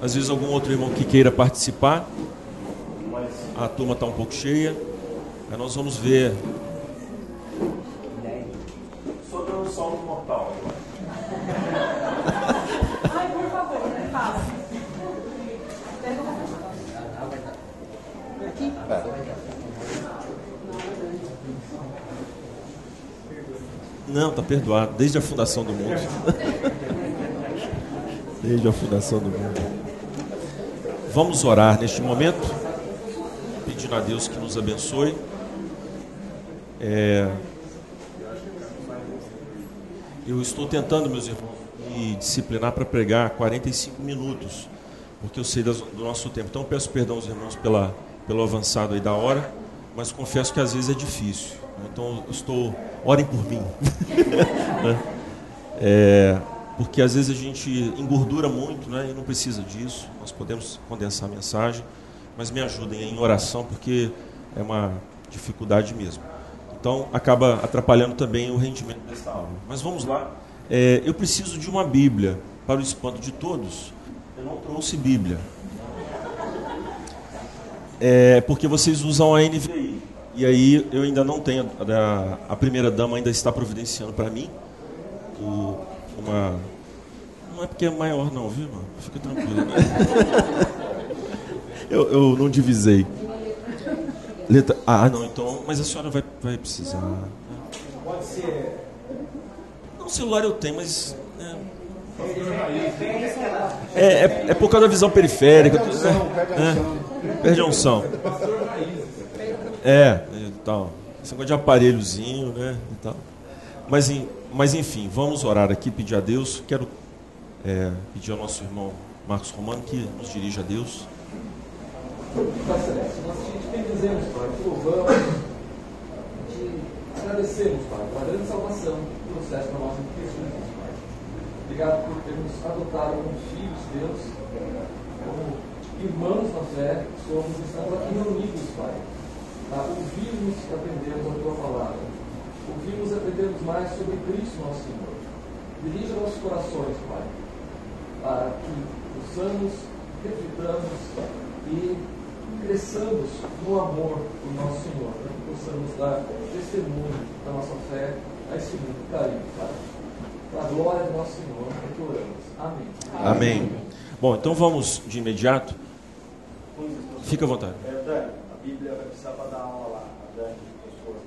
Às vezes algum outro irmão que queira participar, a turma está um pouco cheia. Aí nós vamos ver sobre o solo mortal. Ai, por favor, né? Fala. Aqui? Não, tá perdoado, desde a fundação do mundo. desde a fundação do mundo. Vamos orar neste momento, pedindo a Deus que nos abençoe. É... Eu estou tentando, meus irmãos, me disciplinar para pregar 45 minutos, porque eu sei do nosso tempo. Então peço perdão aos irmãos pela, pelo avançado aí da hora, mas confesso que às vezes é difícil. Então estou, orem por mim. Né? é, porque às vezes a gente engordura muito né, e não precisa disso. Nós podemos condensar a mensagem, mas me ajudem em oração, porque é uma dificuldade mesmo. Então acaba atrapalhando também o rendimento desta aula. Mas vamos lá. É, eu preciso de uma Bíblia. Para o espanto de todos, eu não trouxe Bíblia. É, porque vocês usam a NVI. E aí eu ainda não tenho. A, a primeira dama ainda está providenciando para mim o, uma. Não é porque é maior, não, viu, irmão? Fica tranquilo. Né? eu, eu não divisei. Letra. Ah, não, então. Mas a senhora vai, vai precisar. Né? Pode ser. Não, celular eu tenho, mas. É, é, é, é por causa da visão periférica. Perde a unção, perde a É, unção. É, e tal. Esse negócio de aparelhozinho, né? E tal. Mas, mas enfim, vamos orar aqui, pedir a Deus. Quero é, pedir ao nosso irmão Marcos Romano que nos dirija a Deus. Pai Celeste, nós te bendizemos, Pai, te louvamos, te agradecemos, Pai, pela grande salvação que trouxeste para nós em Cristo Jesus, Pai. Obrigado por ter nos adotado como filhos de Deus, como irmãos na fé, somos e estamos aqui reunidos, Pai, para ouvirmos e aprendermos a Tua palavra. Ouvirmos e aprendermos mais sobre Cristo, nosso Senhor. Dirija nossos corações, Pai, para que possamos, reflitamos e cresçamos no amor do nosso Senhor, para que possamos dar testemunho da nossa fé a este mundo caído, Pai. Para a glória do nosso Senhor, é que oramos. Amém. Amém. Bom, então vamos de imediato. Fica à vontade. É, Bíblia vai precisar para dar aula lá. A Dani, a esposa.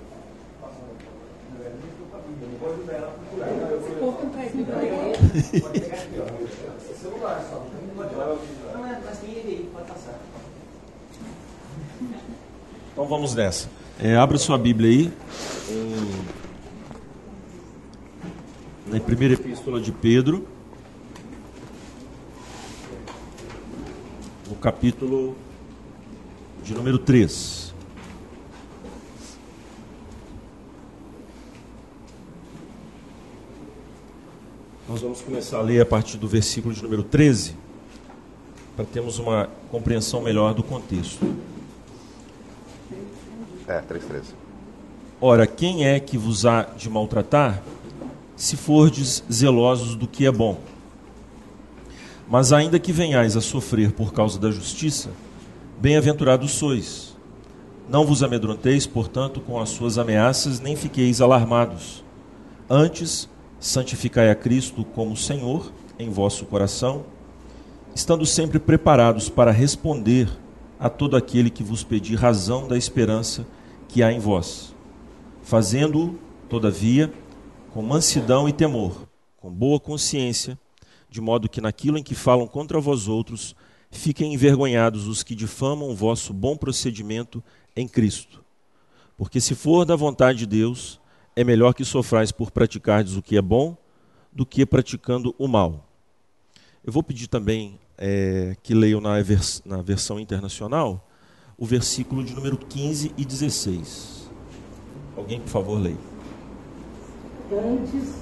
Passa Não livro para a Bíblia, não pode ajudar ela a procurar. Esse povo que não traz Bíblia igreja. Pode pegar aqui, ó. Celular só. Não pode levar o vídeo lá. Não é, mas tem ele aí, pode passar. Então vamos nessa. É, abra sua Bíblia aí. Na primeira epístola de Pedro. No capítulo de número 3. Nós vamos começar a ler a partir do versículo de número 13, para termos uma compreensão melhor do contexto. É, 3,13. Ora, quem é que vos há de maltratar, se fordes zelosos do que é bom? Mas ainda que venhais a sofrer por causa da justiça, bem-aventurados sois. Não vos amedronteis, portanto, com as suas ameaças, nem fiqueis alarmados. Antes, santificai a Cristo como Senhor em vosso coração, estando sempre preparados para responder a todo aquele que vos pedir razão da esperança que há em vós, fazendo-o, todavia, com mansidão e temor, com boa consciência, de modo que naquilo em que falam contra vós outros, fiquem envergonhados os que difamam o vosso bom procedimento em Cristo. Porque se for da vontade de Deus, é melhor que sofrais por praticardes o que é bom, do que praticando o mal. Eu vou pedir também eh, que leiam na, vers- na versão internacional o versículo de número 15 e 16. Alguém, por favor, leia. Antes,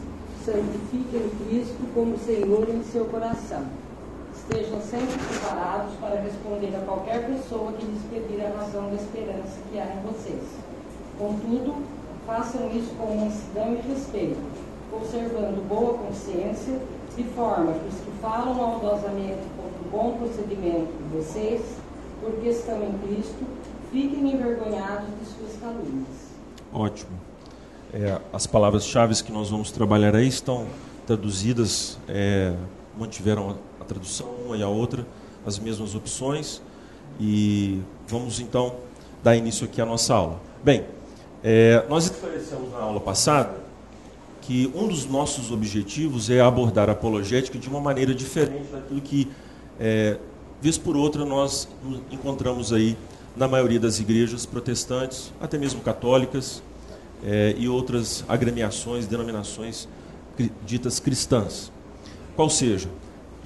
santifiquem Cristo como Senhor em seu coração. Estejam sempre preparados para responder a qualquer pessoa que lhes pedir a razão da esperança que há em vocês. Contudo, façam isso com mansidão e respeito, conservando boa consciência, de forma que os que falam maldosamente contra o bom procedimento de vocês, porque estão em Cristo, fiquem envergonhados de suas calúnias. Ótimo. É, as palavras-chave que nós vamos trabalhar aí estão traduzidas, é, mantiveram tradução, uma e a outra, as mesmas opções. E vamos então dar início aqui à nossa aula. Bem, é, nós esclarecemos na aula passada que um dos nossos objetivos é abordar a apologética de uma maneira diferente daquilo que, é, vez por outra, nós encontramos aí na maioria das igrejas protestantes, até mesmo católicas, é, e outras agremiações, denominações ditas cristãs. Qual seja,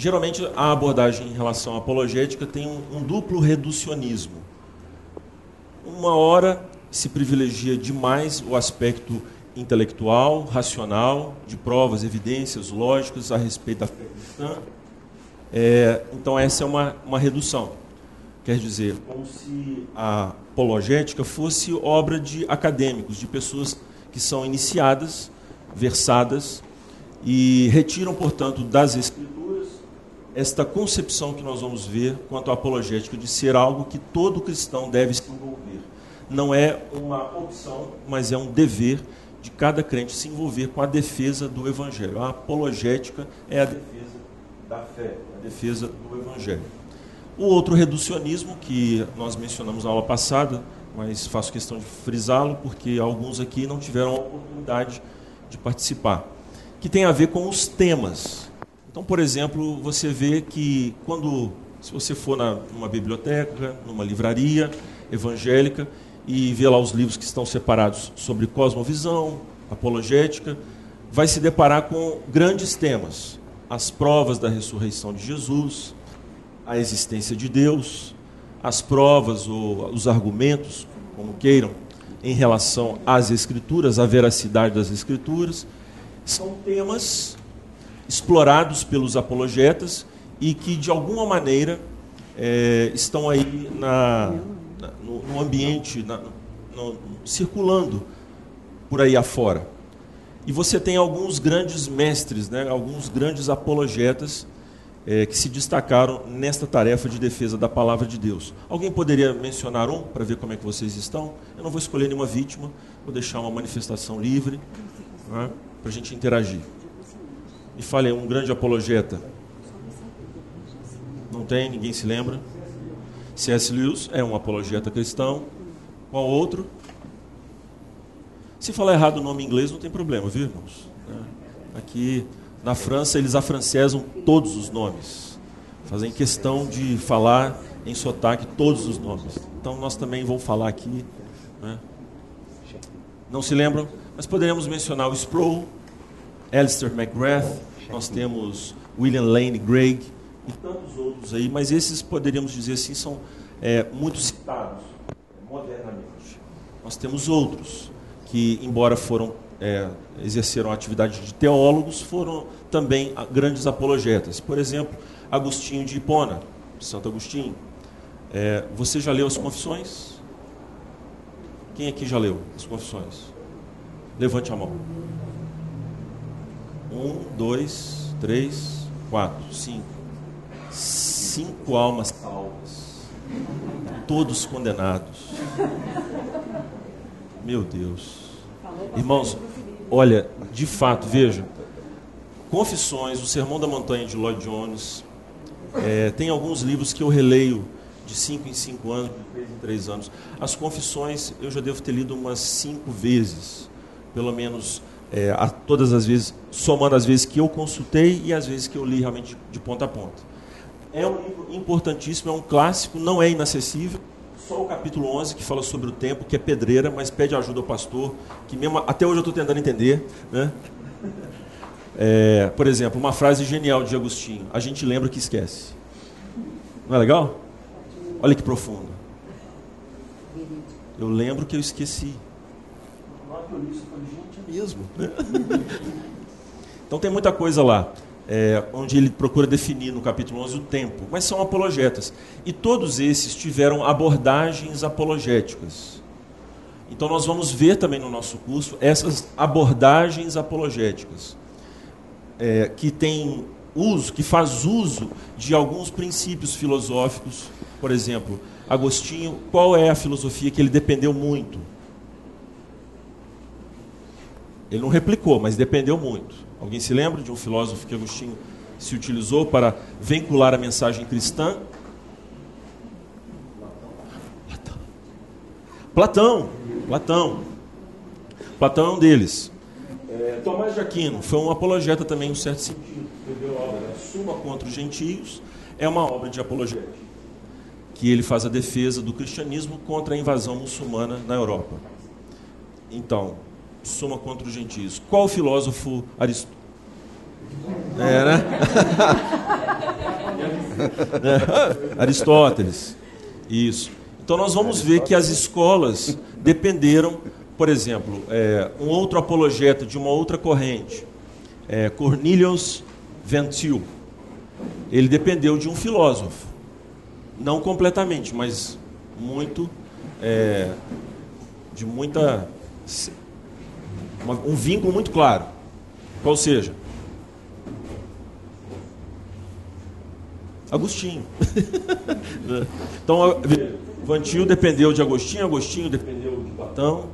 geralmente a abordagem em relação à apologética tem um, um duplo reducionismo. Uma hora se privilegia demais o aspecto intelectual, racional, de provas, evidências lógicas a respeito da fé cristã. É, então, essa é uma, uma redução. Quer dizer, como se a apologética fosse obra de acadêmicos, de pessoas que são iniciadas, versadas e retiram, portanto, das escrituras esta concepção que nós vamos ver quanto à apologética de ser algo que todo cristão deve se envolver. Não é uma opção, mas é um dever de cada crente se envolver com a defesa do evangelho. A apologética é a defesa da fé, a defesa do evangelho. O outro reducionismo que nós mencionamos na aula passada, mas faço questão de frisá-lo porque alguns aqui não tiveram a oportunidade de participar, que tem a ver com os temas. Então, por exemplo, você vê que quando, se você for na, numa biblioteca, numa livraria evangélica e vê lá os livros que estão separados sobre cosmovisão, apologética, vai se deparar com grandes temas: as provas da ressurreição de Jesus, a existência de Deus, as provas ou os argumentos, como queiram, em relação às Escrituras, à veracidade das Escrituras, são temas explorados pelos apologetas e que, de alguma maneira, é, estão aí na, na, no, no, ambiente, na, no, circulando por aí afora. E você tem alguns grandes mestres, né, alguns grandes apologetas é, que se destacaram nesta tarefa de defesa da palavra de Deus. Alguém poderia mencionar um para ver como é que vocês estão? Eu não vou escolher nenhuma vítima, vou deixar uma manifestação livre né, para a gente interagir. Me fale um grande apologeta. Não tem? Ninguém se lembra? C.S. Lewis é um apologeta cristão. Qual outro? Se falar errado o nome em inglês, não tem problema, viu, irmãos? É, aqui na França, eles afrancesam todos os nomes. Fazem questão de falar em sotaque todos os nomes. Então, nós também vamos falar aqui. Né? Não se lembram? Mas poderíamos mencionar o Sproul, Alistair McGrath, nós temos William Lane Gregg e tantos outros aí, mas esses poderíamos dizer assim são é, muito citados modernamente. Nós temos outros que, embora foram é, exerceram a atividade de teólogos, foram também grandes apologetas. Por exemplo, Agostinho de Hipona, Santo Agostinho. É, você já leu as Confissões? Quem aqui já leu as Confissões? Levante a mão. Um, dois, três, quatro, cinco. Cinco almas salvas. Todos condenados. Meu Deus. Irmãos, olha, de fato, veja, Confissões, o Sermão da Montanha de Lloyd Jones, é, tem alguns livros que eu releio de 5 em 5 anos, de 3 em 3 anos. As Confissões eu já devo ter lido umas 5 vezes, pelo menos é, a, todas as vezes, somando as vezes que eu consultei e as vezes que eu li realmente de ponta a ponta. É um livro importantíssimo, é um clássico, não é inacessível só o capítulo 11 que fala sobre o tempo, que é pedreira, mas pede ajuda ao pastor, que mesmo até hoje eu estou tentando entender. Né? É, por exemplo, uma frase genial de Agostinho: a gente lembra que esquece. Não é legal? Olha que profundo. Eu lembro que eu esqueci. Gente, é mesmo. Né? Então tem muita coisa lá é, onde ele procura definir no capítulo 11 o tempo, mas são apologetas. E todos esses tiveram abordagens apologéticas. Então nós vamos ver também no nosso curso essas abordagens apologéticas é, que tem uso, que faz uso de alguns princípios filosóficos. Por exemplo, Agostinho, qual é a filosofia que ele dependeu muito? Ele não replicou, mas dependeu muito. Alguém se lembra de um filósofo que Agostinho se utilizou para vincular a mensagem cristã? Platão. Platão. Platão é um deles. É, Tomás de Aquino foi um apologeta também, em um certo sentido. Escreveu a obra Suma contra os Gentios. É uma obra de apologética. Que ele faz a defesa do cristianismo contra a invasão muçulmana na Europa. Então, Suma contra os Gentios. Qual filósofo Aristóteles? É, né? é. Aristóteles. Isso. Então nós vamos ver que as escolas dependeram, por exemplo, é, um outro apologeta de uma outra corrente, é, Cornelius Ventil. Ele dependeu de um filósofo, não completamente, mas muito, é, de muita, um vínculo muito claro. Qual seja? Agostinho. então, Vantil dependeu de Agostinho, Agostinho dependeu de Platão.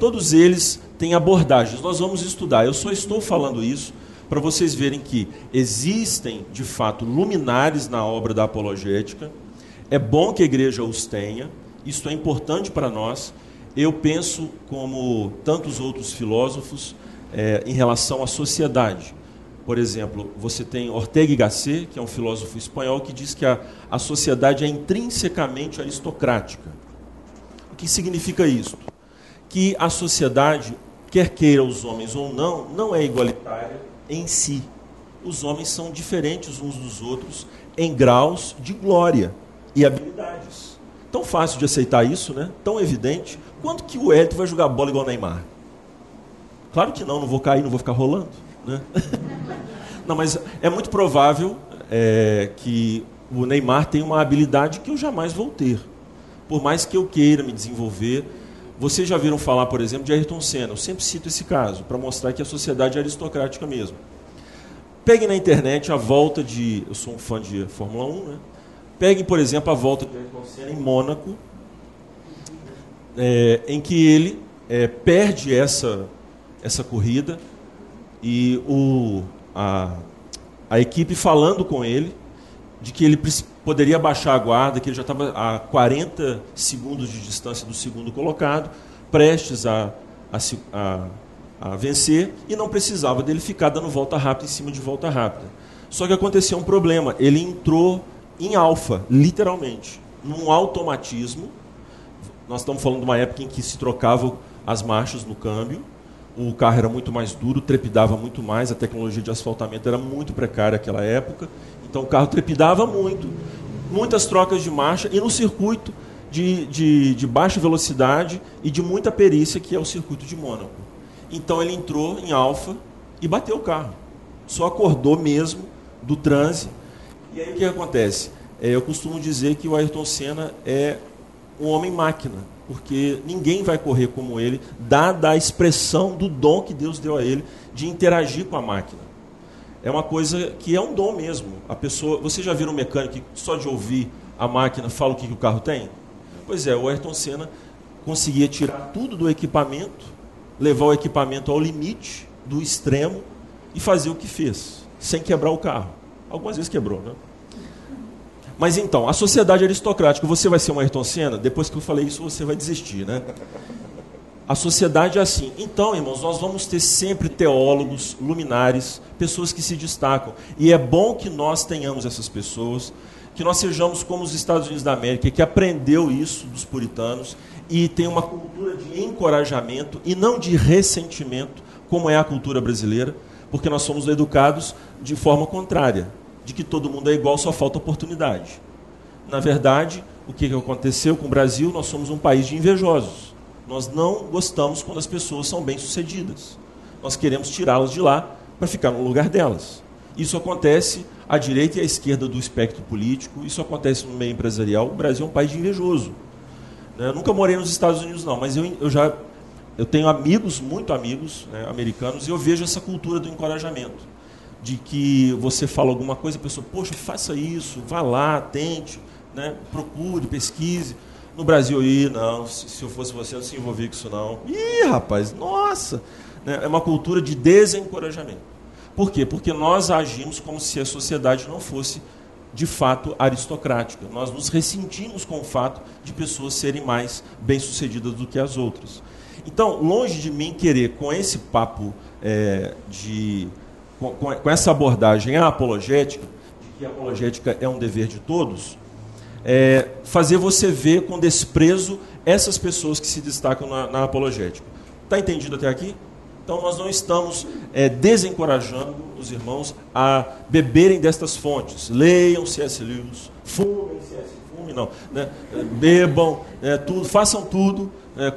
Todos eles têm abordagens. Nós vamos estudar. Eu só estou falando isso para vocês verem que existem, de fato, luminares na obra da apologética. É bom que a igreja os tenha. Isso é importante para nós. Eu penso, como tantos outros filósofos, é, em relação à sociedade. Por exemplo, você tem Ortega y Gasset, que é um filósofo espanhol, que diz que a, a sociedade é intrinsecamente aristocrática. O que significa isso? Que a sociedade, quer queira os homens ou não, não é igualitária em si. Os homens são diferentes uns dos outros em graus de glória e habilidades. Tão fácil de aceitar isso, né? Tão evidente. Quanto que o Hélio vai jogar bola igual o Neymar? Claro que não, não vou cair, não vou ficar rolando. Né? Não, mas é muito provável é, que o Neymar tenha uma habilidade que eu jamais vou ter. Por mais que eu queira me desenvolver. Vocês já viram falar, por exemplo, de Ayrton Senna. Eu sempre cito esse caso, para mostrar que a sociedade é aristocrática mesmo. Peguem na internet a volta de. Eu sou um fã de Fórmula 1, né? Peguem, por exemplo, a volta de Ayrton Senna em Mônaco, é, em que ele é, perde essa, essa corrida e o, a, a equipe falando com ele de que ele poderia baixar a guarda, que ele já estava a 40 segundos de distância do segundo colocado, prestes a, a, a, a vencer, e não precisava dele ficar dando volta rápida em cima de volta rápida. Só que aconteceu um problema, ele entrou em alfa, literalmente, num automatismo. Nós estamos falando de uma época em que se trocavam as marchas no câmbio, o carro era muito mais duro, trepidava muito mais, a tecnologia de asfaltamento era muito precária naquela época, então o carro trepidava muito, muitas trocas de marcha e no circuito de, de, de baixa velocidade e de muita perícia, que é o circuito de Mônaco. Então ele entrou em alfa e bateu o carro. Só acordou mesmo do transe. E aí o que acontece? É, eu costumo dizer que o Ayrton Senna é um homem máquina porque ninguém vai correr como ele, dada a expressão do dom que Deus deu a ele de interagir com a máquina. É uma coisa que é um dom mesmo. A pessoa, você já viu um mecânico que só de ouvir a máquina fala o que, que o carro tem? Pois é, o Ayrton Senna conseguia tirar tudo do equipamento, levar o equipamento ao limite, do extremo e fazer o que fez, sem quebrar o carro. Algumas vezes quebrou, né? Mas então, a sociedade aristocrática, você vai ser uma Ayrton Senna? Depois que eu falei isso, você vai desistir, né? A sociedade é assim. Então, irmãos, nós vamos ter sempre teólogos, luminares, pessoas que se destacam. E é bom que nós tenhamos essas pessoas, que nós sejamos como os Estados Unidos da América, que aprendeu isso dos puritanos e tem uma cultura de encorajamento e não de ressentimento, como é a cultura brasileira, porque nós somos educados de forma contrária de que todo mundo é igual, só falta oportunidade. Na verdade, o que aconteceu com o Brasil? Nós somos um país de invejosos. Nós não gostamos quando as pessoas são bem-sucedidas. Nós queremos tirá-las de lá para ficar no lugar delas. Isso acontece à direita e à esquerda do espectro político, isso acontece no meio empresarial. O Brasil é um país invejoso. né? Eu nunca morei nos Estados Unidos, não, mas eu, eu já eu tenho amigos, muito amigos né, americanos, e eu vejo essa cultura do encorajamento. De que você fala alguma coisa, a pessoa, poxa, faça isso, vá lá, tente, né, procure, pesquise. No Brasil, aí, não, se, se eu fosse você, eu não se envolvia com isso, não. Ih, rapaz, nossa! Né, é uma cultura de desencorajamento. Por quê? Porque nós agimos como se a sociedade não fosse de fato aristocrática. Nós nos ressentimos com o fato de pessoas serem mais bem-sucedidas do que as outras. Então, longe de mim querer, com esse papo é, de. Com, com, essa abordagem apologética, de que a apologética é um dever de todos, é, fazer você ver com desprezo essas pessoas que se destacam na, na apologética. Está entendido até aqui? Então, nós não estamos é, desencorajando os irmãos a beberem destas fontes. Leiam C.S. Lewis, fumem C.S. Fume, não. Né? Bebam, é, tudo, façam tudo né?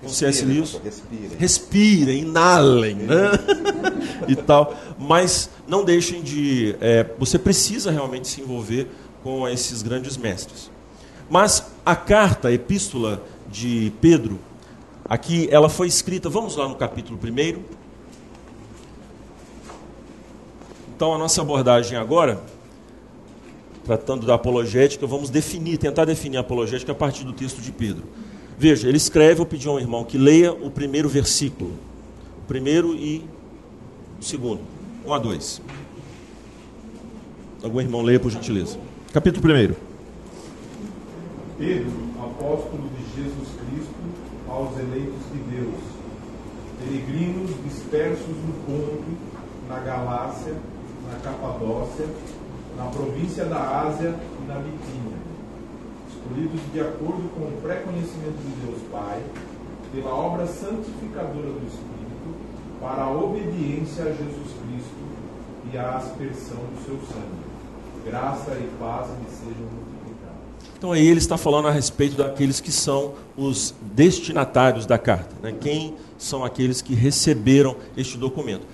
com C.S. Lewis. Respirem. Respirem, inalem, né? e tal. Mas não deixem de... É, você precisa realmente se envolver com esses grandes mestres. Mas a carta, a epístola de Pedro Aqui ela foi escrita, vamos lá no capítulo 1. Então a nossa abordagem agora, tratando da apologética, vamos definir, tentar definir a apologética a partir do texto de Pedro. Veja, ele escreve, eu pedi ao irmão que leia o primeiro versículo. O primeiro e o segundo. 1 a 2. Algum irmão leia, por gentileza. Capítulo 1. Pedro, apóstolo de Jesus aos eleitos de Deus, peregrinos dispersos no Ponto, na Galácia, na Capadócia, na província da Ásia e na Bitínia, escolhidos de acordo com o pré-conhecimento de Deus Pai, pela obra santificadora do Espírito, para a obediência a Jesus Cristo e a aspersão do seu sangue. Graça e paz lhe sejam então aí ele está falando a respeito daqueles que são os destinatários da carta, né? quem são aqueles que receberam este documento.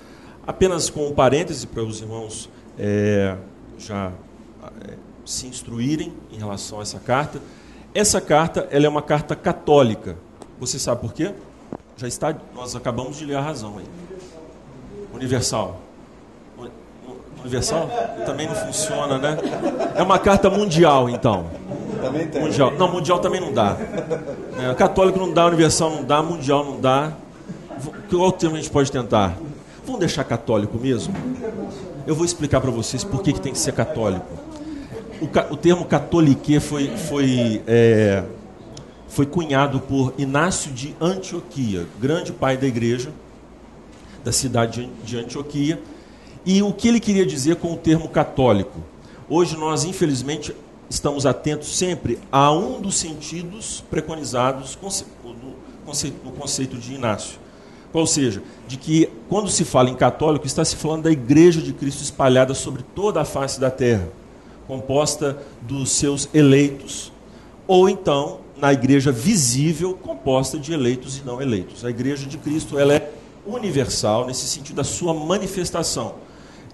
Apenas com um parêntese para os irmãos é, já é, se instruírem em relação a essa carta. Essa carta ela é uma carta católica. Você sabe por quê? Já está, nós acabamos de ler a razão aí. Universal. Universal? Também não funciona, né? É uma carta mundial, então. Também tem. Mundial. Não, mundial também não dá. É, católico não dá, universal não dá, mundial não dá. Qual termo a gente pode tentar? Vamos deixar católico mesmo? Eu vou explicar para vocês por que, que tem que ser católico. O, o termo catolique foi, foi, é, foi cunhado por Inácio de Antioquia, grande pai da igreja da cidade de Antioquia. E o que ele queria dizer com o termo católico? Hoje nós, infelizmente, estamos atentos sempre a um dos sentidos preconizados no conceito de Inácio. Ou seja, de que quando se fala em católico, está se falando da igreja de Cristo espalhada sobre toda a face da terra, composta dos seus eleitos, ou então na igreja visível, composta de eleitos e não eleitos. A igreja de Cristo ela é universal nesse sentido da sua manifestação.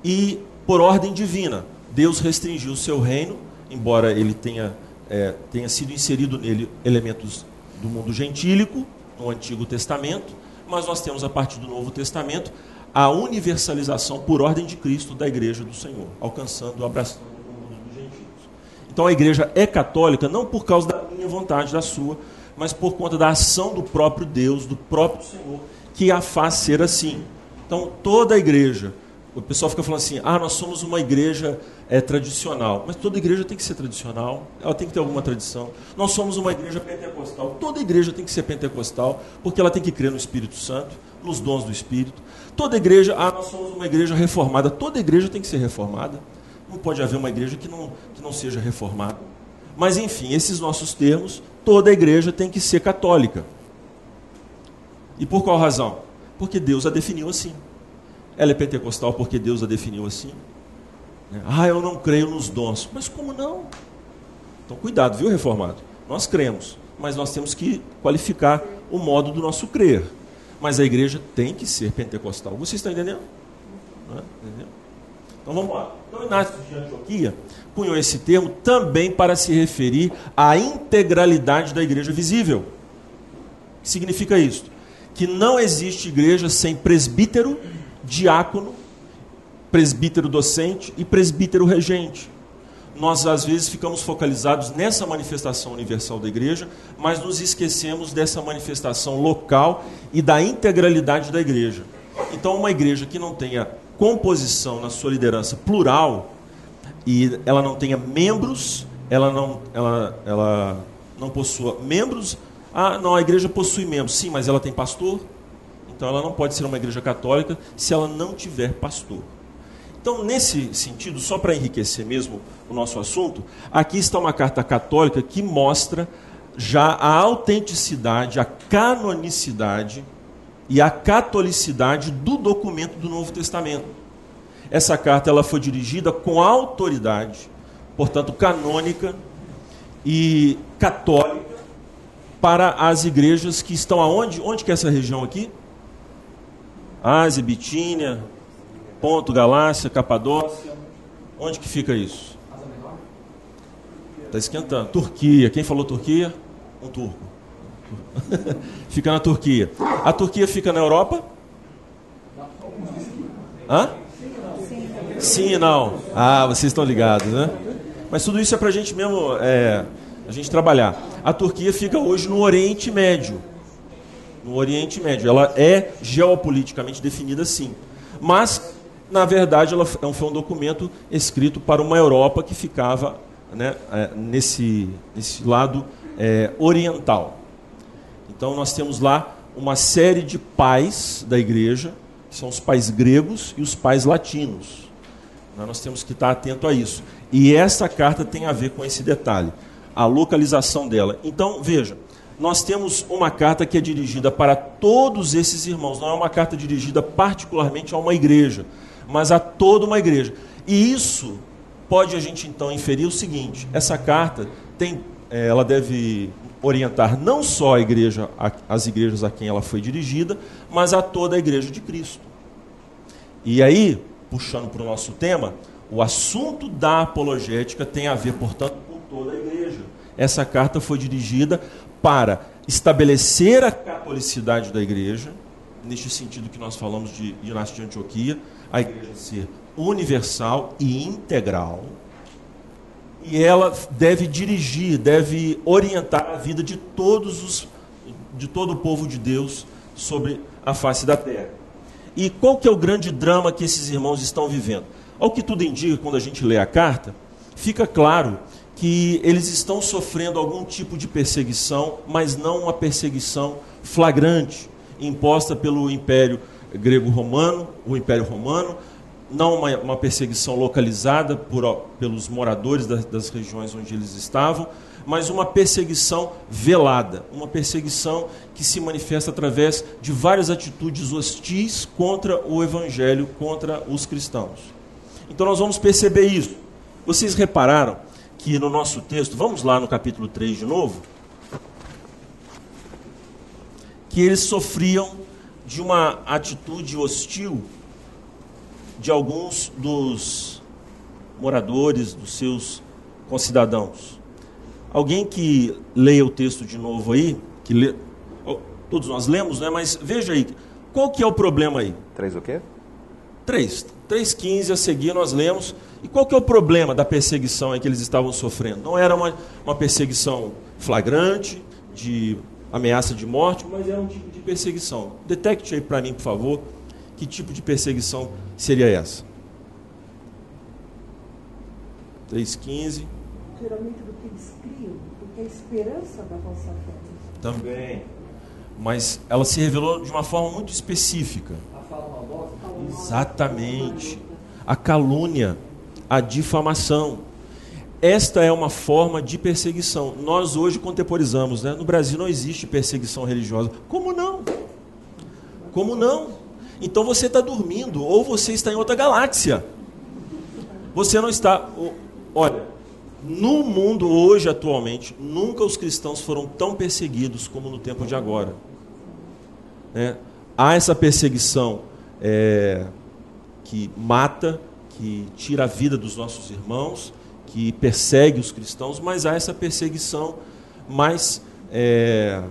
E por ordem divina, Deus restringiu o seu reino embora ele tenha, é, tenha sido inserido nele elementos do mundo gentílico, no Antigo Testamento, mas nós temos a partir do Novo Testamento a universalização por ordem de Cristo da Igreja do Senhor, alcançando, abraçando o mundo dos gentios. Então a Igreja é católica não por causa da minha vontade, da sua, mas por conta da ação do próprio Deus, do próprio Senhor, que a faz ser assim. Então toda a Igreja, o pessoal fica falando assim: ah, nós somos uma igreja é, tradicional. Mas toda igreja tem que ser tradicional, ela tem que ter alguma tradição. Nós somos uma igreja pentecostal. Toda igreja tem que ser pentecostal, porque ela tem que crer no Espírito Santo, nos dons do Espírito. Toda igreja, ah, nós somos uma igreja reformada. Toda igreja tem que ser reformada. Não pode haver uma igreja que não, que não seja reformada. Mas, enfim, esses nossos termos, toda igreja tem que ser católica. E por qual razão? Porque Deus a definiu assim. Ela é pentecostal porque Deus a definiu assim. Ah, eu não creio nos dons. Mas como não? Então, cuidado, viu, reformado? Nós cremos, mas nós temos que qualificar o modo do nosso crer. Mas a igreja tem que ser pentecostal. Você está entendendo? Entendeu? Então vamos lá. Então Inácio de Antioquia cunhou esse termo também para se referir à integralidade da igreja visível. O que significa isso? Que não existe igreja sem presbítero, diácono, presbítero docente e presbítero regente. Nós às vezes ficamos focalizados nessa manifestação universal da igreja, mas nos esquecemos dessa manifestação local e da integralidade da igreja. Então, uma igreja que não tenha composição na sua liderança plural e ela não tenha membros, ela não, ela, ela não possua membros. Ah, não, a igreja possui membros, sim, mas ela tem pastor. Então ela não pode ser uma igreja católica se ela não tiver pastor. Então, nesse sentido, só para enriquecer mesmo o nosso assunto, aqui está uma carta católica que mostra já a autenticidade, a canonicidade e a catolicidade do documento do Novo Testamento. Essa carta ela foi dirigida com autoridade, portanto canônica e católica para as igrejas que estão aonde? Onde que é essa região aqui? Ásia, Bitínia, Ponto, Galácia, Capadócia. Onde que fica isso? Está esquentando. Turquia. Quem falou Turquia? Um turco. fica na Turquia. A Turquia fica na Europa? Hã? Sim e não. Ah, vocês estão ligados, né? Mas tudo isso é para a gente mesmo, é, a gente trabalhar. A Turquia fica hoje no Oriente Médio. No Oriente Médio. Ela é geopoliticamente definida assim. Mas, na verdade, ela foi um documento escrito para uma Europa que ficava né, é, nesse, nesse lado é, oriental. Então, nós temos lá uma série de pais da igreja, que são os pais gregos e os pais latinos. Nós temos que estar atento a isso. E essa carta tem a ver com esse detalhe, a localização dela. Então, veja, nós temos uma carta que é dirigida para todos esses irmãos, não é uma carta dirigida particularmente a uma igreja, mas a toda uma igreja. E isso pode a gente então inferir o seguinte: essa carta tem, é, ela deve orientar não só a igreja, as igrejas a quem ela foi dirigida, mas a toda a igreja de Cristo. E aí, puxando para o nosso tema, o assunto da apologética tem a ver, portanto, com toda a igreja. Essa carta foi dirigida para estabelecer a catolicidade da igreja, neste sentido que nós falamos de Inácio de Antioquia, a igreja ser universal e integral. E ela deve dirigir, deve orientar a vida de todos os de todo o povo de Deus sobre a face da terra. E qual que é o grande drama que esses irmãos estão vivendo? Ao que tudo indica, quando a gente lê a carta, fica claro que eles estão sofrendo algum tipo de perseguição, mas não uma perseguição flagrante, imposta pelo Império Grego-Romano, o Império Romano, não uma, uma perseguição localizada por, pelos moradores das, das regiões onde eles estavam, mas uma perseguição velada, uma perseguição que se manifesta através de várias atitudes hostis contra o evangelho, contra os cristãos. Então nós vamos perceber isso. Vocês repararam que no nosso texto, vamos lá no capítulo 3 de novo, que eles sofriam de uma atitude hostil de alguns dos moradores, dos seus concidadãos. Alguém que leia o texto de novo aí, que lê, todos nós lemos, né? Mas veja aí, qual que é o problema aí? Três o quê? Três. 3,15 a seguir nós lemos. E qual que é o problema da perseguição em que eles estavam sofrendo? Não era uma, uma perseguição flagrante, de ameaça de morte, mas era um tipo de perseguição. Detecte aí para mim, por favor, que tipo de perseguição seria essa? 3,15. Geralmente do que eles é a esperança da vossa fé. Também. Mas ela se revelou de uma forma muito específica. A fala maldosa? Exatamente. A calúnia, a difamação. Esta é uma forma de perseguição. Nós hoje contemporizamos, né? No Brasil não existe perseguição religiosa. Como não? Como não? Então você está dormindo ou você está em outra galáxia. Você não está. Olha, no mundo hoje, atualmente, nunca os cristãos foram tão perseguidos como no tempo de agora. É, há essa perseguição é, que mata, que tira a vida dos nossos irmãos, que persegue os cristãos, mas há essa perseguição mais é,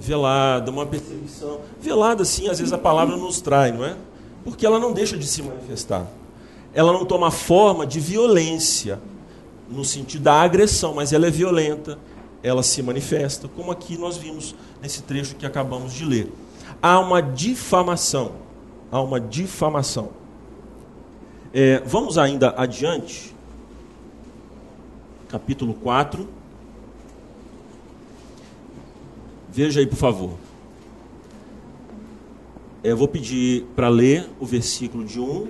velada, uma perseguição. Velada, sim, às vezes a palavra nos trai, não é? Porque ela não deixa de se manifestar. Ela não toma forma de violência, no sentido da agressão, mas ela é violenta, ela se manifesta, como aqui nós vimos nesse trecho que acabamos de ler. Há uma difamação. Há uma difamação. É, vamos ainda adiante. Capítulo 4. Veja aí, por favor. Eu vou pedir para ler o versículo de 1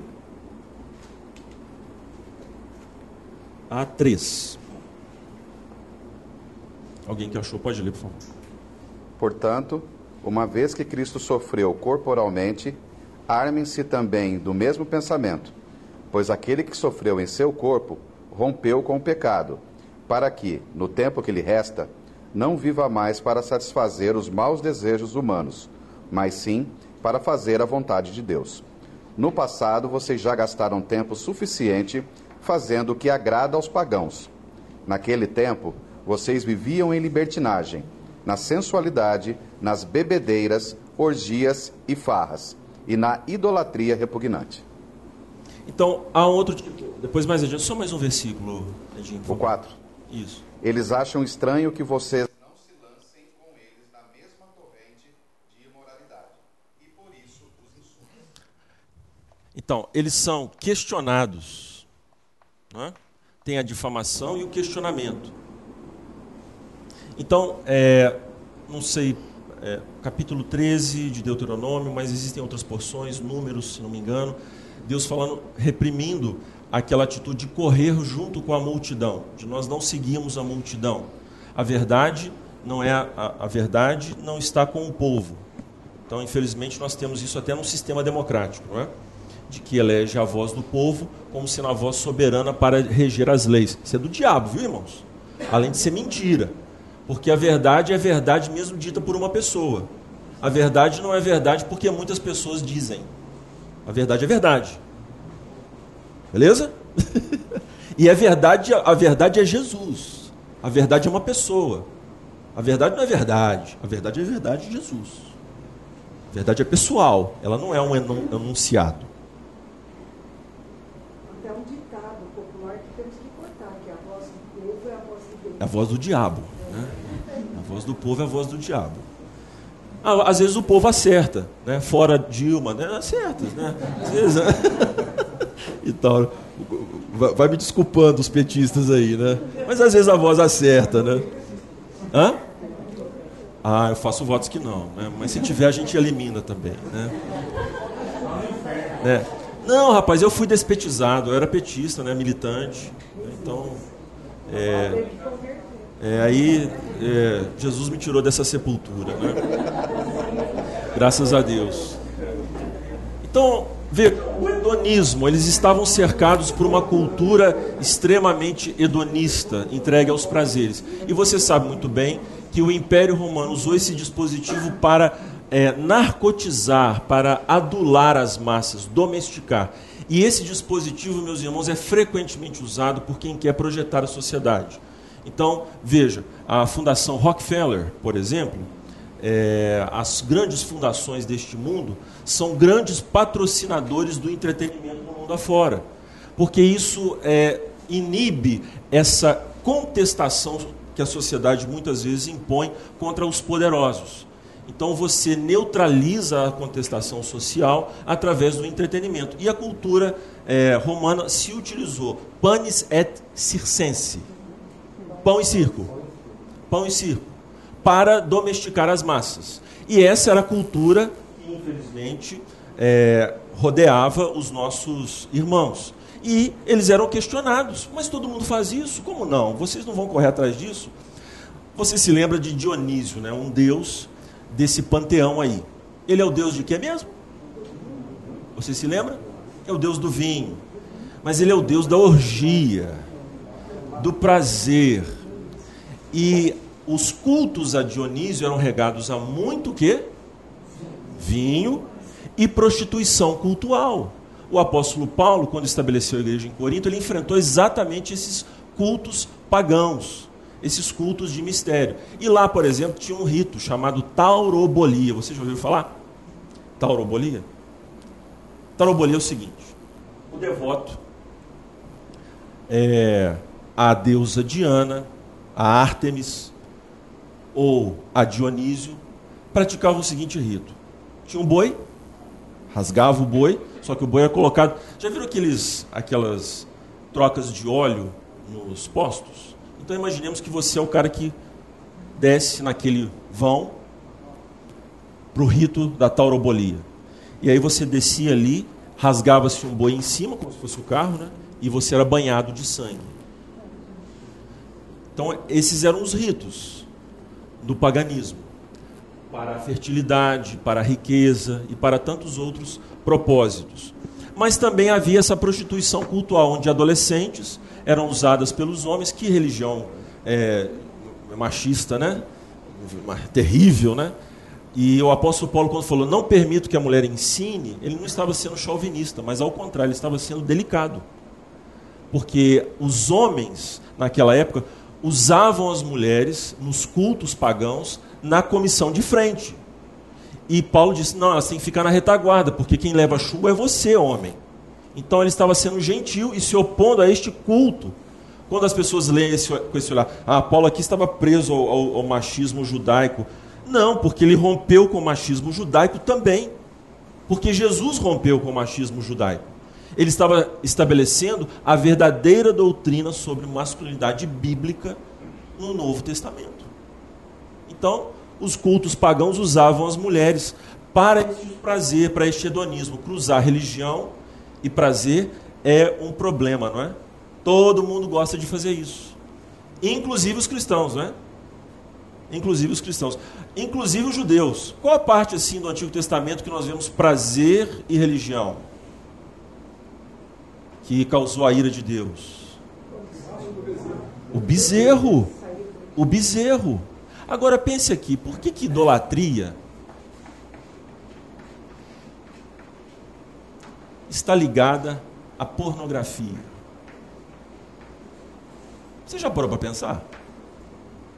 a 3. Alguém que achou, pode ler, por favor. Portanto, uma vez que Cristo sofreu corporalmente, armem-se também do mesmo pensamento, pois aquele que sofreu em seu corpo rompeu com o pecado, para que, no tempo que lhe resta, não viva mais para satisfazer os maus desejos humanos, mas sim para fazer a vontade de Deus. No passado, vocês já gastaram tempo suficiente fazendo o que agrada aos pagãos. Naquele tempo, vocês viviam em libertinagem, na sensualidade, nas bebedeiras, orgias e farras, e na idolatria repugnante. Então, há outro tipo. Depois mais adiante, só mais um versículo, Edinho. O 4. Isso. Eles acham estranho que vocês não se lancem com eles na mesma torrente de imoralidade, e por isso os insultam. Então, eles são questionados. Não é? Tem a difamação e o questionamento. Então, é, não sei, é, capítulo 13 de Deuteronômio, mas existem outras porções, números, se não me engano, Deus falando, reprimindo aquela atitude de correr junto com a multidão, de nós não seguirmos a multidão. A verdade não é a, a verdade não está com o povo. Então, infelizmente, nós temos isso até num sistema democrático, não é? De que elege a voz do povo como sendo a voz soberana para reger as leis. Isso é do diabo, viu, irmãos? Além de ser mentira. Porque a verdade é verdade mesmo dita por uma pessoa. A verdade não é verdade porque muitas pessoas dizem. A verdade é verdade. Beleza? e a verdade, a verdade é Jesus. A verdade é uma pessoa. A verdade não é verdade. A verdade é verdade de Jesus. A verdade é pessoal. Ela não é um enunciado. Até um ditado popular que temos que cortar, que a voz do povo é a voz de Deus. É a voz do diabo. Né? A voz do povo é a voz do diabo. Ah, Às vezes o povo acerta, né? fora Dilma, né? acerta. Né? Às vezes, né? e tal. Vai- me desculpando os petistas aí, né? Mas às vezes a voz acerta, né? Hã? Ah, eu faço votos que não, né? Mas se tiver a gente elimina também, né? Né? Não, rapaz, eu fui despetizado, eu era petista, né? Militante. né? Então, é, é, aí é, Jesus me tirou dessa sepultura, né? Graças a Deus. Então, o hedonismo, eles estavam cercados por uma cultura extremamente hedonista, entregue aos prazeres. E você sabe muito bem que o Império Romano usou esse dispositivo para é, narcotizar, para adular as massas, domesticar. E esse dispositivo, meus irmãos, é frequentemente usado por quem quer projetar a sociedade. Então, veja, a Fundação Rockefeller, por exemplo, é, as grandes fundações deste mundo são grandes patrocinadores do entretenimento no mundo afora. Porque isso é, inibe essa contestação que a sociedade muitas vezes impõe contra os poderosos. Então você neutraliza a contestação social através do entretenimento. E a cultura é, romana se utilizou panis et circense pão e circo. Pão e circo. Para domesticar as massas. E essa era a cultura que, infelizmente, é, rodeava os nossos irmãos. E eles eram questionados. Mas todo mundo faz isso? Como não? Vocês não vão correr atrás disso? Você se lembra de Dionísio, né? um deus desse panteão aí. Ele é o deus de quê mesmo? Você se lembra? É o deus do vinho. Mas ele é o deus da orgia do prazer. E os cultos a Dionísio eram regados a muito que? Vinho e prostituição cultual. o apóstolo Paulo, quando estabeleceu a igreja em Corinto, ele enfrentou exatamente esses cultos pagãos, esses cultos de mistério. E lá, por exemplo, tinha um rito chamado taurobolia. Você já ouviu falar? Taurobolia? Taurobolia é o seguinte: o devoto é, a deusa Diana, a Ártemis ou a Dionísio praticava o seguinte rito: tinha um boi, rasgava o boi, só que o boi era colocado. Já viram aqueles, aquelas trocas de óleo nos postos? Então imaginemos que você é o cara que desce naquele vão para o rito da taurobolia. E aí você descia ali, rasgava-se um boi em cima, como se fosse o carro, né? e você era banhado de sangue. Então, esses eram os ritos do paganismo para a fertilidade, para a riqueza e para tantos outros propósitos. Mas também havia essa prostituição cultural, onde adolescentes eram usadas pelos homens. Que religião é, machista, né? Terrível, né? E o apóstolo Paulo, quando falou, não permito que a mulher ensine, ele não estava sendo chauvinista, mas ao contrário, ele estava sendo delicado. Porque os homens, naquela época, usavam as mulheres nos cultos pagãos na comissão de frente. E Paulo disse: não, elas têm que ficar na retaguarda, porque quem leva chuva é você, homem. Então ele estava sendo gentil e se opondo a este culto. Quando as pessoas leem esse, com esse olhar, ah, Paulo aqui estava preso ao, ao, ao machismo judaico. Não, porque ele rompeu com o machismo judaico também. Porque Jesus rompeu com o machismo judaico. Ele estava estabelecendo a verdadeira doutrina sobre masculinidade bíblica no Novo Testamento. Então, os cultos pagãos usavam as mulheres para este prazer, para este hedonismo. Cruzar religião e prazer é um problema, não é? Todo mundo gosta de fazer isso. Inclusive os cristãos, não é? Inclusive os cristãos. Inclusive os judeus. Qual a parte assim do Antigo Testamento que nós vemos prazer e religião? Que causou a ira de Deus? O bezerro. O bezerro. Agora pense aqui, por que, que idolatria está ligada à pornografia? Você já parou para pensar?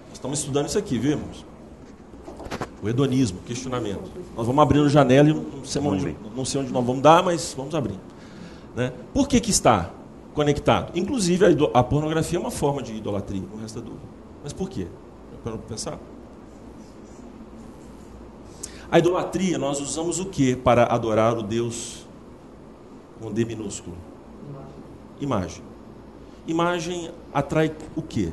Nós estamos estudando isso aqui, vimos? O hedonismo, questionamento. Nós vamos abrindo janela e não sei, onde, não sei onde nós vamos dar, mas vamos abrir. Né? Por que, que está conectado? Inclusive, a, a, pornografia é uma forma de idolatria, não resta dúvida. Mas por quê? Para pensar. A idolatria, nós usamos o que para adorar o Deus com D minúsculo? Imagem. Imagem atrai o quê?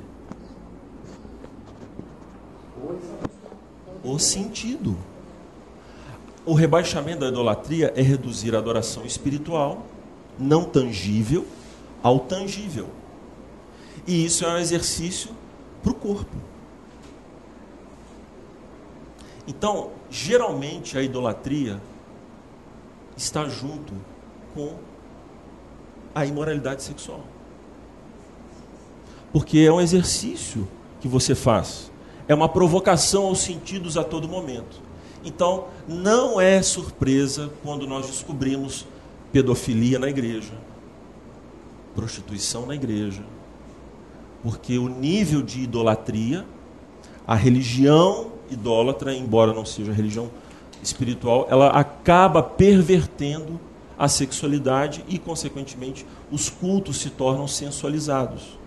O sentido. O rebaixamento da idolatria é reduzir a adoração espiritual não tangível ao tangível. E isso é um exercício para o corpo. Então, geralmente a idolatria está junto com a imoralidade sexual. Porque é um exercício que você faz, é uma provocação aos sentidos a todo momento. Então, não é surpresa quando nós descobrimos pedofilia na igreja, prostituição na igreja, porque o nível de idolatria, a religião idólatra, embora não seja religião espiritual, ela acaba pervertendo a sexualidade e, consequentemente, os cultos se tornam sensualizados.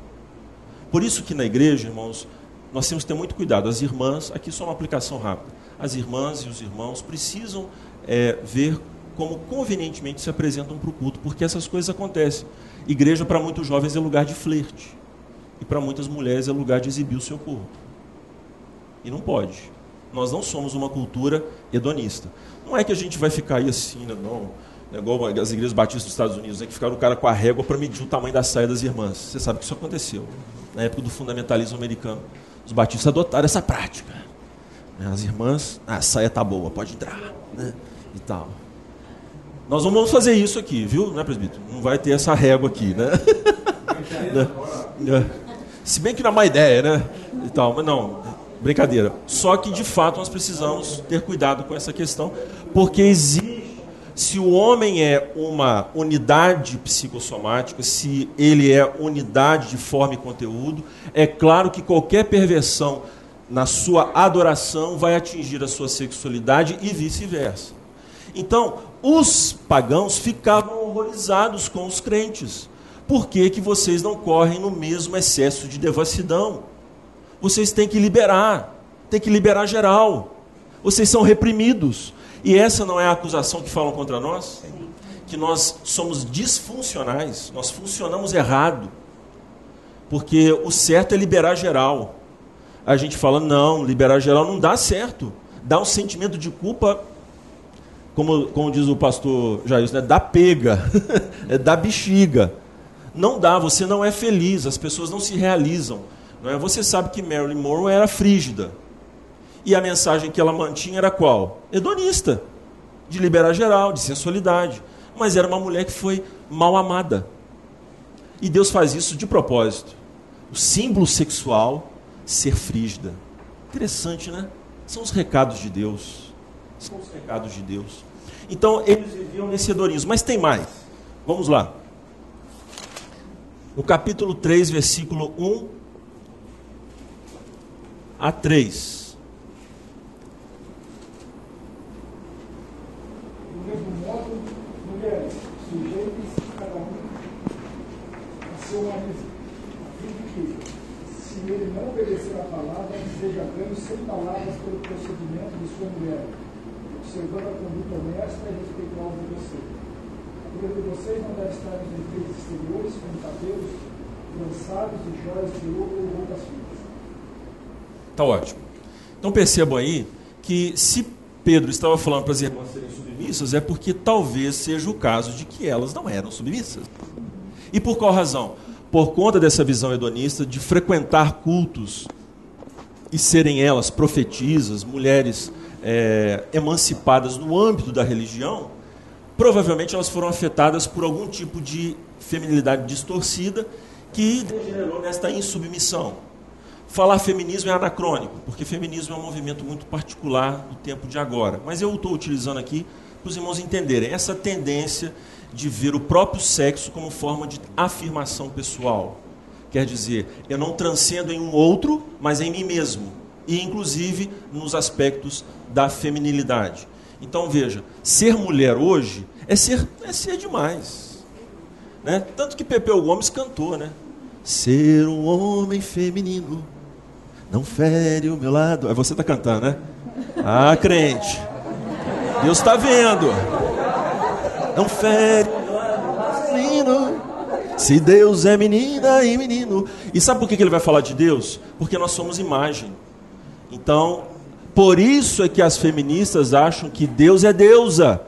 Por isso que na igreja, irmãos, nós temos que ter muito cuidado. As irmãs, aqui só uma aplicação rápida, as irmãs e os irmãos precisam é, ver como convenientemente se apresentam para o culto, porque essas coisas acontecem. Igreja para muitos jovens é lugar de flerte, e para muitas mulheres é lugar de exibir o seu corpo. E não pode. Nós não somos uma cultura hedonista. Não é que a gente vai ficar aí assim, né, não. É igual as igrejas batistas dos Estados Unidos, né, que ficaram o cara com a régua para medir o tamanho da saia das irmãs. Você sabe que isso aconteceu. Na época do fundamentalismo americano, os batistas adotaram essa prática. As irmãs, ah, a saia tá boa, pode entrar. Né? E tal. Nós não vamos fazer isso aqui, viu, né, presbítero? Não vai ter essa régua aqui, né? É. Se bem que não é uma ideia, né? E tal, mas não, brincadeira. Só que de fato nós precisamos ter cuidado com essa questão, porque existe se o homem é uma unidade psicossomática, se ele é unidade de forma e conteúdo, é claro que qualquer perversão na sua adoração vai atingir a sua sexualidade e vice-versa. Então, os pagãos ficavam horrorizados com os crentes. Por que, que vocês não correm no mesmo excesso de devassidão? Vocês têm que liberar, tem que liberar geral. Vocês são reprimidos. E essa não é a acusação que falam contra nós? Que nós somos disfuncionais, nós funcionamos errado. Porque o certo é liberar geral. A gente fala, não, liberar geral não dá certo. Dá um sentimento de culpa, como, como diz o pastor Jair, né? dá pega, é da bexiga. Não dá, você não é feliz, as pessoas não se realizam. Não é? Você sabe que Marilyn Monroe era frígida. E a mensagem que ela mantinha era qual? Hedonista, de liberar geral, de sensualidade. Mas era uma mulher que foi mal amada. E Deus faz isso de propósito. O símbolo sexual ser frígida. Interessante, né? São os recados de Deus. São os recados de Deus. Então, eles viviam nesse hedonismo. Mas tem mais. Vamos lá. No capítulo 3, versículo 1 a 3. seu marido, a fim de que, se ele não obedecer à palavra, seja ganho sem palavras pelo procedimento de sua mulher, observando a conduta honesta e respeituosa de você. A de vocês não deve estar nos enfeites exteriores, com cabelos lançados e joias de ouro ou roupas finas. Está ótimo. Então percebam aí que se Pedro estava falando para as irmãs serem submissas, é porque talvez seja o caso de que elas não eram submissas. E por qual razão? Por conta dessa visão hedonista de frequentar cultos e serem elas profetisas, mulheres é, emancipadas no âmbito da religião, provavelmente elas foram afetadas por algum tipo de feminilidade distorcida que degenerou nesta insubmissão. Falar feminismo é anacrônico, porque feminismo é um movimento muito particular do tempo de agora. Mas eu estou utilizando aqui para os irmãos entenderem essa tendência de ver o próprio sexo como forma de afirmação pessoal. Quer dizer, eu não transcendo em um outro, mas em mim mesmo. E, inclusive, nos aspectos da feminilidade. Então, veja, ser mulher hoje é ser, é ser demais. Né? Tanto que Pepeu Gomes cantou, né? Ser um homem feminino não fere o meu lado. É você está cantando, né? Ah, crente. Deus está vendo não fere menino. Se Deus é menina e menino. E sabe por que ele vai falar de Deus? Porque nós somos imagem. Então, por isso é que as feministas acham que Deus é deusa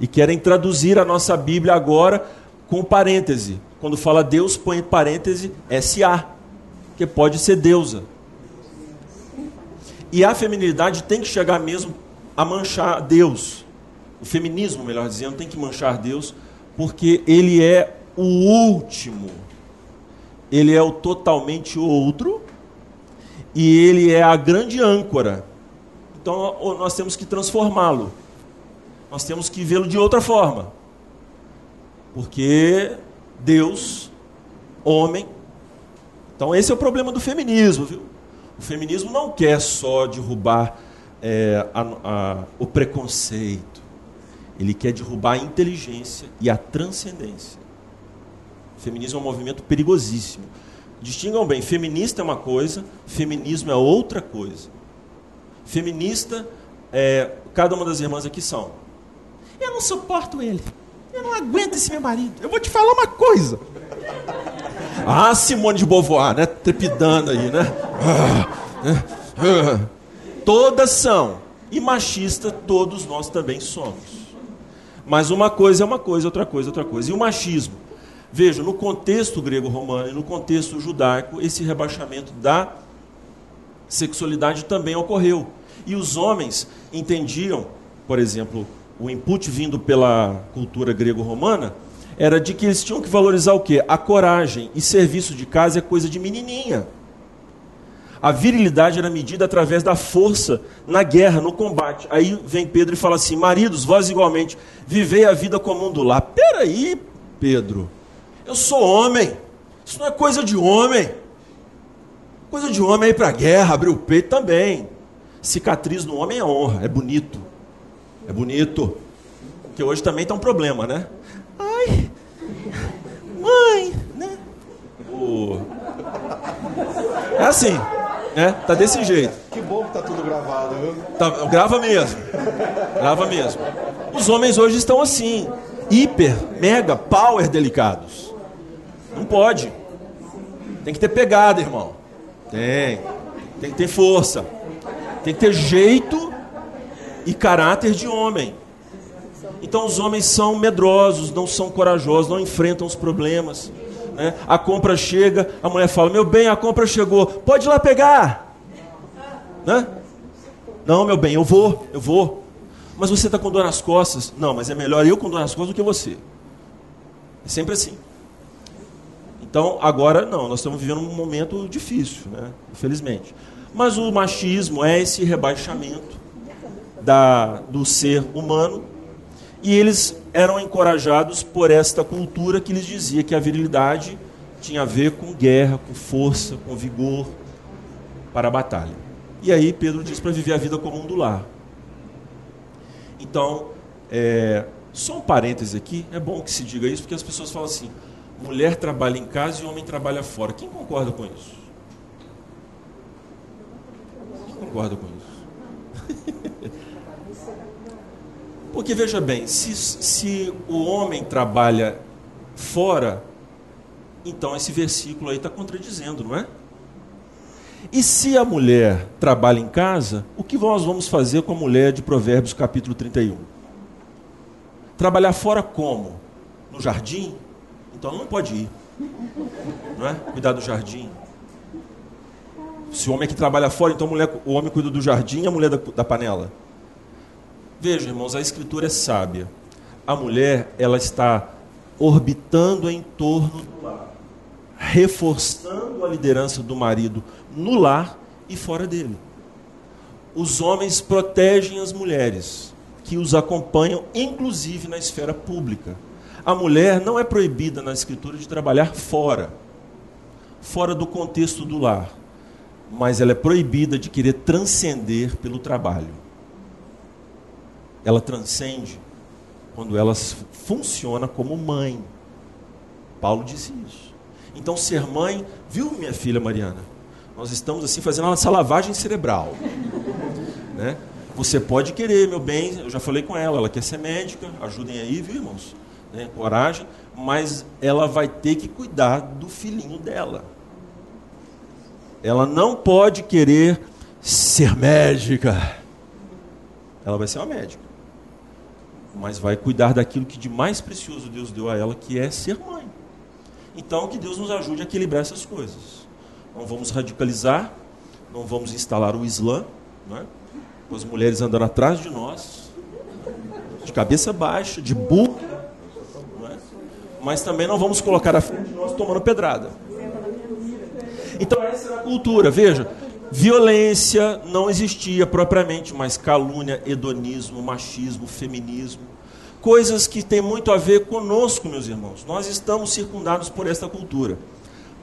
e querem traduzir a nossa Bíblia agora com parêntese. Quando fala Deus, põe parêntese SA, que pode ser deusa. E a feminilidade tem que chegar mesmo a manchar Deus o feminismo, melhor dizendo, tem que manchar Deus, porque ele é o último. Ele é o totalmente outro e ele é a grande âncora. Então nós temos que transformá-lo. Nós temos que vê-lo de outra forma. Porque Deus, homem. Então esse é o problema do feminismo, viu? O feminismo não quer só derrubar é, a, a, o preconceito ele quer derrubar a inteligência e a transcendência. O feminismo é um movimento perigosíssimo. Distingam bem, feminista é uma coisa, feminismo é outra coisa. Feminista, é, cada uma das irmãs aqui são. Eu não suporto ele. Eu não aguento esse meu marido. Eu vou te falar uma coisa. Ah, Simone de Beauvoir, né? Trepidando aí, né? Todas são. E machista, todos nós também somos. Mas uma coisa é uma coisa, outra coisa é outra coisa. E o machismo? Veja, no contexto grego-romano e no contexto judaico, esse rebaixamento da sexualidade também ocorreu. E os homens entendiam, por exemplo, o input vindo pela cultura grego-romana, era de que eles tinham que valorizar o quê? A coragem. E serviço de casa é coisa de menininha. A virilidade era medida através da força na guerra, no combate. Aí vem Pedro e fala assim: Maridos, vós igualmente, vivei a vida comum do lar. Peraí, Pedro, eu sou homem. Isso não é coisa de homem. Coisa de homem é ir para a guerra, abrir o peito também. Cicatriz no homem é honra, é bonito. É bonito. Que hoje também está um problema, né? Ai, mãe, né? O... É assim, né? Tá desse jeito. Que bom que tá tudo gravado, viu? Tá, grava mesmo. Grava mesmo. Os homens hoje estão assim, hiper, mega, power delicados. Não pode. Tem que ter pegada, irmão. Tem. Tem que ter força. Tem que ter jeito e caráter de homem. Então os homens são medrosos, não são corajosos, não enfrentam os problemas. Né? A compra chega, a mulher fala: Meu bem, a compra chegou, pode ir lá pegar. Né? Não, meu bem, eu vou, eu vou. Mas você está com dor nas costas? Não, mas é melhor eu com dor nas costas do que você. É sempre assim. Então, agora não, nós estamos vivendo um momento difícil, né? infelizmente. Mas o machismo é esse rebaixamento da, do ser humano e eles eram encorajados por esta cultura que lhes dizia que a virilidade tinha a ver com guerra, com força, com vigor para a batalha. E aí Pedro diz para viver a vida comum do lar. Então, é, só um parêntese aqui, é bom que se diga isso, porque as pessoas falam assim: mulher trabalha em casa e homem trabalha fora. Quem concorda com isso? Quem concorda com isso? Porque veja bem, se, se o homem trabalha fora, então esse versículo aí está contradizendo, não é? E se a mulher trabalha em casa, o que nós vamos fazer com a mulher de Provérbios capítulo 31? Trabalhar fora como? No jardim? Então não pode ir. Não é? Cuidar do jardim. Se o homem é que trabalha fora, então mulher, o homem cuida do jardim e a mulher da, da panela. Veja, irmãos, a escritura é sábia. A mulher, ela está orbitando em torno do lar, reforçando a liderança do marido no lar e fora dele. Os homens protegem as mulheres, que os acompanham, inclusive na esfera pública. A mulher não é proibida na escritura de trabalhar fora, fora do contexto do lar, mas ela é proibida de querer transcender pelo trabalho ela transcende quando ela funciona como mãe. Paulo disse isso. Então, ser mãe, viu, minha filha Mariana? Nós estamos assim fazendo essa lavagem cerebral. Né? Você pode querer, meu bem, eu já falei com ela, ela quer ser médica, ajudem aí, viu, irmãos? Né? Coragem, mas ela vai ter que cuidar do filhinho dela. Ela não pode querer ser médica. Ela vai ser uma médica mas vai cuidar daquilo que de mais precioso Deus deu a ela, que é ser mãe. Então, que Deus nos ajude a equilibrar essas coisas. Não vamos radicalizar, não vamos instalar o Islã, é? com as mulheres andando atrás de nós, de cabeça baixa, de burro? Mas também não vamos colocar a frente de nós tomando pedrada. Então, essa é a cultura. Veja, Violência não existia propriamente, mas calúnia, hedonismo, machismo, feminismo, coisas que têm muito a ver conosco, meus irmãos. Nós estamos circundados por esta cultura.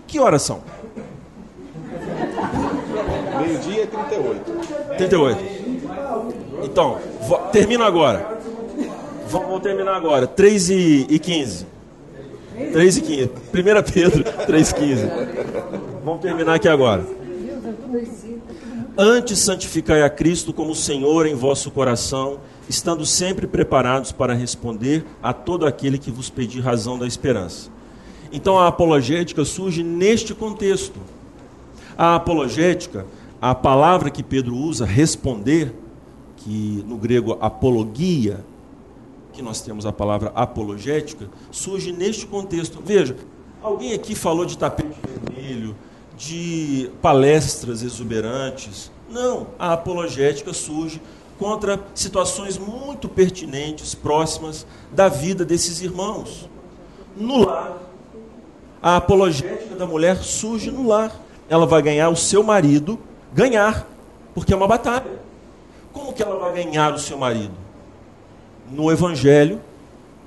Que horas são? Meio-dia e 38. 38. Então, termina agora. Vamos terminar agora. 3 e 15. 3 e 15. 1 Pedro 3 e 15. Vamos terminar aqui agora. Antes santificai a Cristo como Senhor em vosso coração, estando sempre preparados para responder a todo aquele que vos pedir razão da esperança. Então a apologética surge neste contexto. A apologética, a palavra que Pedro usa, responder, que no grego apologia, que nós temos a palavra apologética, surge neste contexto. Veja, alguém aqui falou de tapete vermelho, de palestras exuberantes. Não, a apologética surge contra situações muito pertinentes, próximas da vida desses irmãos. No lar. A apologética da mulher surge no lar. Ela vai ganhar o seu marido ganhar, porque é uma batalha. Como que ela vai ganhar o seu marido? No evangelho,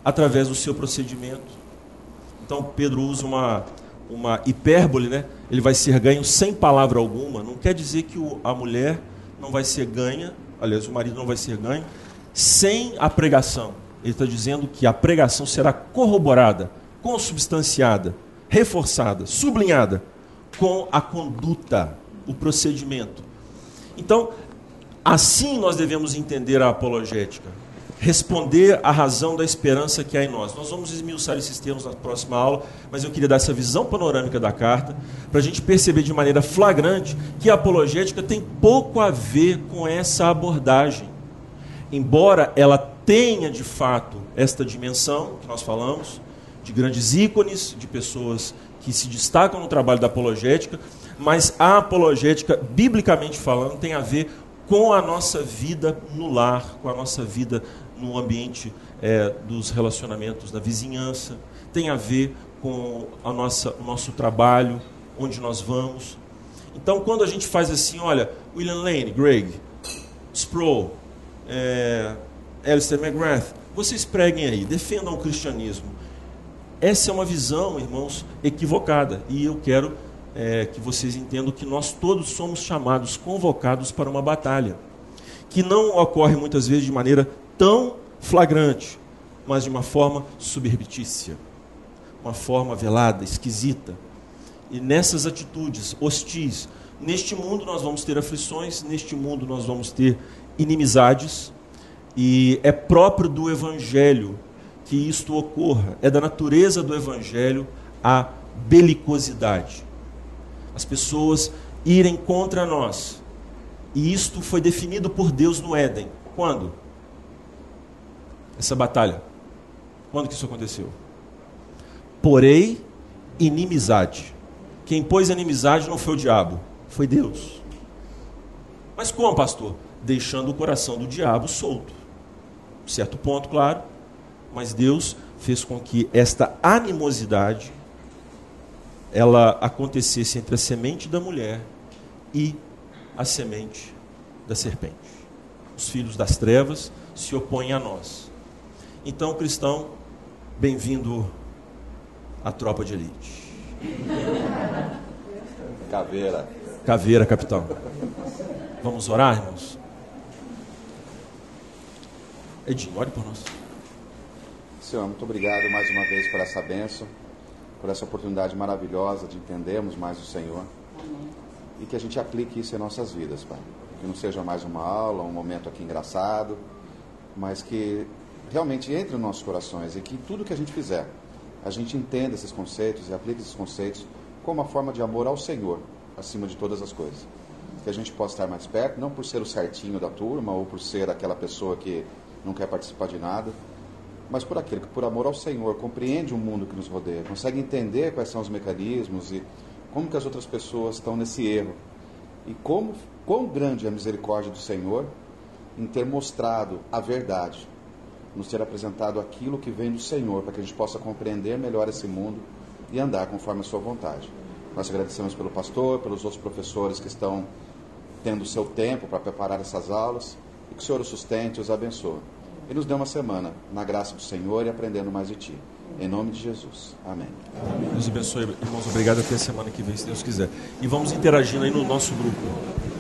através do seu procedimento. Então Pedro usa uma, uma hipérbole, né? Ele vai ser ganho sem palavra alguma. Não quer dizer que o, a mulher não vai ser ganha, aliás, o marido não vai ser ganho, sem a pregação. Ele está dizendo que a pregação será corroborada, consubstanciada, reforçada, sublinhada com a conduta, o procedimento. Então, assim nós devemos entender a apologética. Responder à razão da esperança que há em nós. Nós vamos esmiuçar esses termos na próxima aula, mas eu queria dar essa visão panorâmica da carta, para a gente perceber de maneira flagrante que a apologética tem pouco a ver com essa abordagem. Embora ela tenha de fato esta dimensão que nós falamos, de grandes ícones, de pessoas que se destacam no trabalho da apologética, mas a apologética, biblicamente falando, tem a ver com a nossa vida no lar, com a nossa vida no ambiente é, dos relacionamentos da vizinhança, tem a ver com a nossa, o nosso trabalho, onde nós vamos. Então, quando a gente faz assim, olha, William Lane, Greg, Sproul, é, Alistair McGrath, vocês preguem aí, defendam o cristianismo. Essa é uma visão, irmãos, equivocada. E eu quero é, que vocês entendam que nós todos somos chamados, convocados para uma batalha. Que não ocorre muitas vezes de maneira tão flagrante, mas de uma forma suberbitícia, uma forma velada, esquisita. E nessas atitudes hostis, neste mundo nós vamos ter aflições, neste mundo nós vamos ter inimizades, e é próprio do Evangelho que isto ocorra. É da natureza do Evangelho a belicosidade. As pessoas irem contra nós. E isto foi definido por Deus no Éden. Quando? Essa batalha. Quando que isso aconteceu? Porém, inimizade. Quem pôs inimizade não foi o diabo, foi Deus. Mas como, pastor? Deixando o coração do diabo solto. Certo ponto, claro mas Deus fez com que esta animosidade ela acontecesse entre a semente da mulher e a semente da serpente. Os filhos das trevas se opõem a nós. Então, cristão, bem-vindo à tropa de elite. Caveira. Caveira, capitão. Vamos orar, irmãos? Edinho, ore por nós. Senhor, muito obrigado mais uma vez por essa benção, por essa oportunidade maravilhosa de entendermos mais o Senhor. E que a gente aplique isso em nossas vidas, Pai. Que não seja mais uma aula, um momento aqui engraçado, mas que realmente entre nos nossos corações e que tudo que a gente fizer, a gente entenda esses conceitos e aplique esses conceitos como uma forma de amor ao Senhor, acima de todas as coisas. Que a gente possa estar mais perto, não por ser o certinho da turma ou por ser aquela pessoa que não quer participar de nada, mas por aquele que, por amor ao Senhor, compreende o mundo que nos rodeia, consegue entender quais são os mecanismos e como que as outras pessoas estão nesse erro. E como, quão grande é a misericórdia do Senhor em ter mostrado a verdade, nos ter apresentado aquilo que vem do Senhor, para que a gente possa compreender melhor esse mundo e andar conforme a sua vontade. Nós agradecemos pelo pastor, pelos outros professores que estão tendo o seu tempo para preparar essas aulas, e que o Senhor os sustente e os abençoe e nos dê uma semana na graça do Senhor e aprendendo mais de Ti. Em nome de Jesus. Amém. Deus abençoe, irmãos. Obrigado até a semana que vem, se Deus quiser. E vamos interagindo aí no nosso grupo.